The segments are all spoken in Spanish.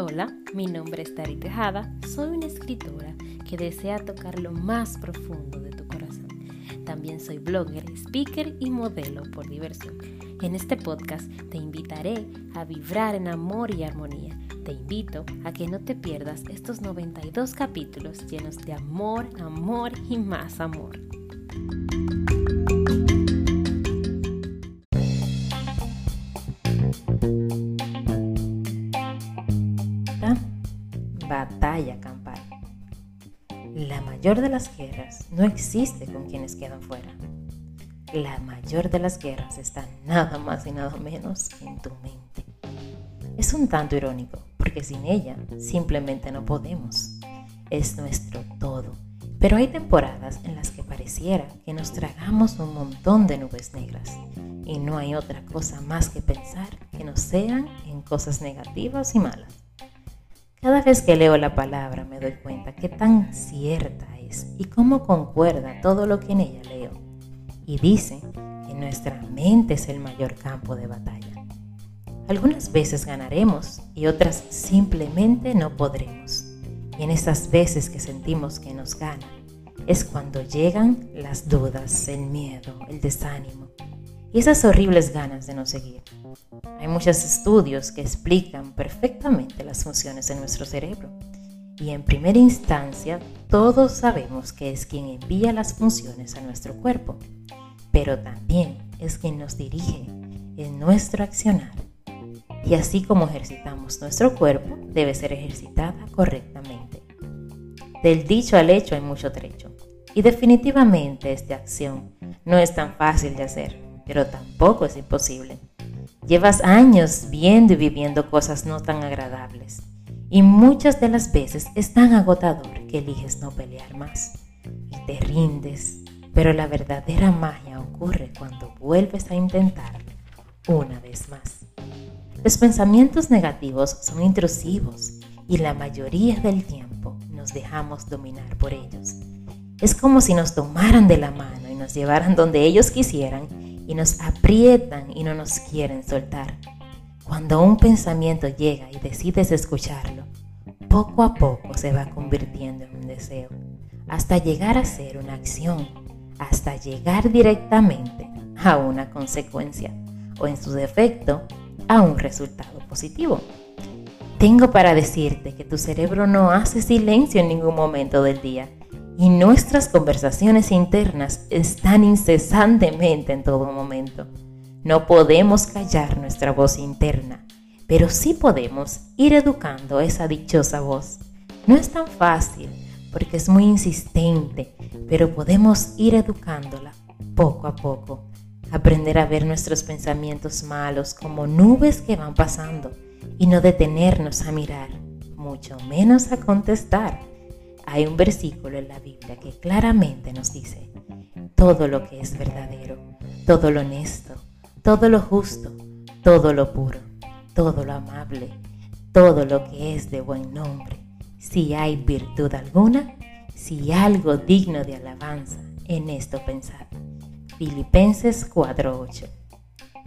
Hola, mi nombre es Tari Tejada, soy una escritora que desea tocar lo más profundo de tu corazón. También soy blogger, speaker y modelo por diversión. En este podcast te invitaré a vibrar en amor y armonía. Te invito a que no te pierdas estos 92 capítulos llenos de amor, amor y más amor. Batalla campal. La mayor de las guerras no existe con quienes quedan fuera. La mayor de las guerras está nada más y nada menos en tu mente. Es un tanto irónico, porque sin ella simplemente no podemos. Es nuestro todo. Pero hay temporadas en las que pareciera que nos tragamos un montón de nubes negras y no hay otra cosa más que pensar que no sean en cosas negativas y malas. Cada vez que leo la palabra me doy cuenta qué tan cierta es y cómo concuerda todo lo que en ella leo. Y dice que nuestra mente es el mayor campo de batalla. Algunas veces ganaremos y otras simplemente no podremos. Y en esas veces que sentimos que nos gana, es cuando llegan las dudas, el miedo, el desánimo y esas horribles ganas de no seguir. Hay muchos estudios que explican perfectamente las funciones de nuestro cerebro. Y en primera instancia, todos sabemos que es quien envía las funciones a nuestro cuerpo, pero también es quien nos dirige en nuestro accionar. Y así como ejercitamos nuestro cuerpo, debe ser ejercitada correctamente. Del dicho al hecho hay mucho trecho. Y definitivamente esta acción no es tan fácil de hacer, pero tampoco es imposible. Llevas años viendo y viviendo cosas no tan agradables y muchas de las veces es tan agotador que eliges no pelear más y te rindes, pero la verdadera magia ocurre cuando vuelves a intentarlo una vez más. Los pensamientos negativos son intrusivos y la mayoría del tiempo nos dejamos dominar por ellos. Es como si nos tomaran de la mano y nos llevaran donde ellos quisieran y nos aprietan y no nos quieren soltar. Cuando un pensamiento llega y decides escucharlo, poco a poco se va convirtiendo en un deseo, hasta llegar a ser una acción, hasta llegar directamente a una consecuencia o en su defecto a un resultado positivo. Tengo para decirte que tu cerebro no hace silencio en ningún momento del día y nuestras conversaciones internas están incesantemente en todo momento. No podemos callar nuestra voz interna, pero sí podemos ir educando esa dichosa voz. No es tan fácil porque es muy insistente, pero podemos ir educándola poco a poco. Aprender a ver nuestros pensamientos malos como nubes que van pasando y no detenernos a mirar, mucho menos a contestar hay un versículo en la Biblia que claramente nos dice, todo lo que es verdadero, todo lo honesto, todo lo justo, todo lo puro, todo lo amable, todo lo que es de buen nombre, si hay virtud alguna, si algo digno de alabanza, en esto pensad. Filipenses 4:8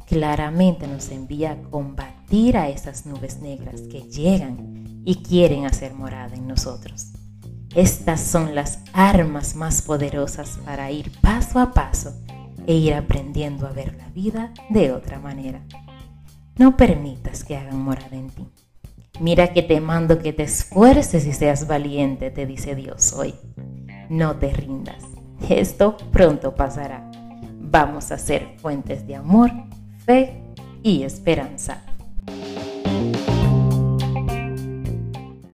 claramente nos envía a combatir a esas nubes negras que llegan y quieren hacer morada en nosotros. Estas son las armas más poderosas para ir paso a paso e ir aprendiendo a ver la vida de otra manera. No permitas que hagan morada en ti. Mira que te mando que te esfuerces y seas valiente, te dice Dios hoy. No te rindas. Esto pronto pasará. Vamos a ser fuentes de amor, fe y esperanza.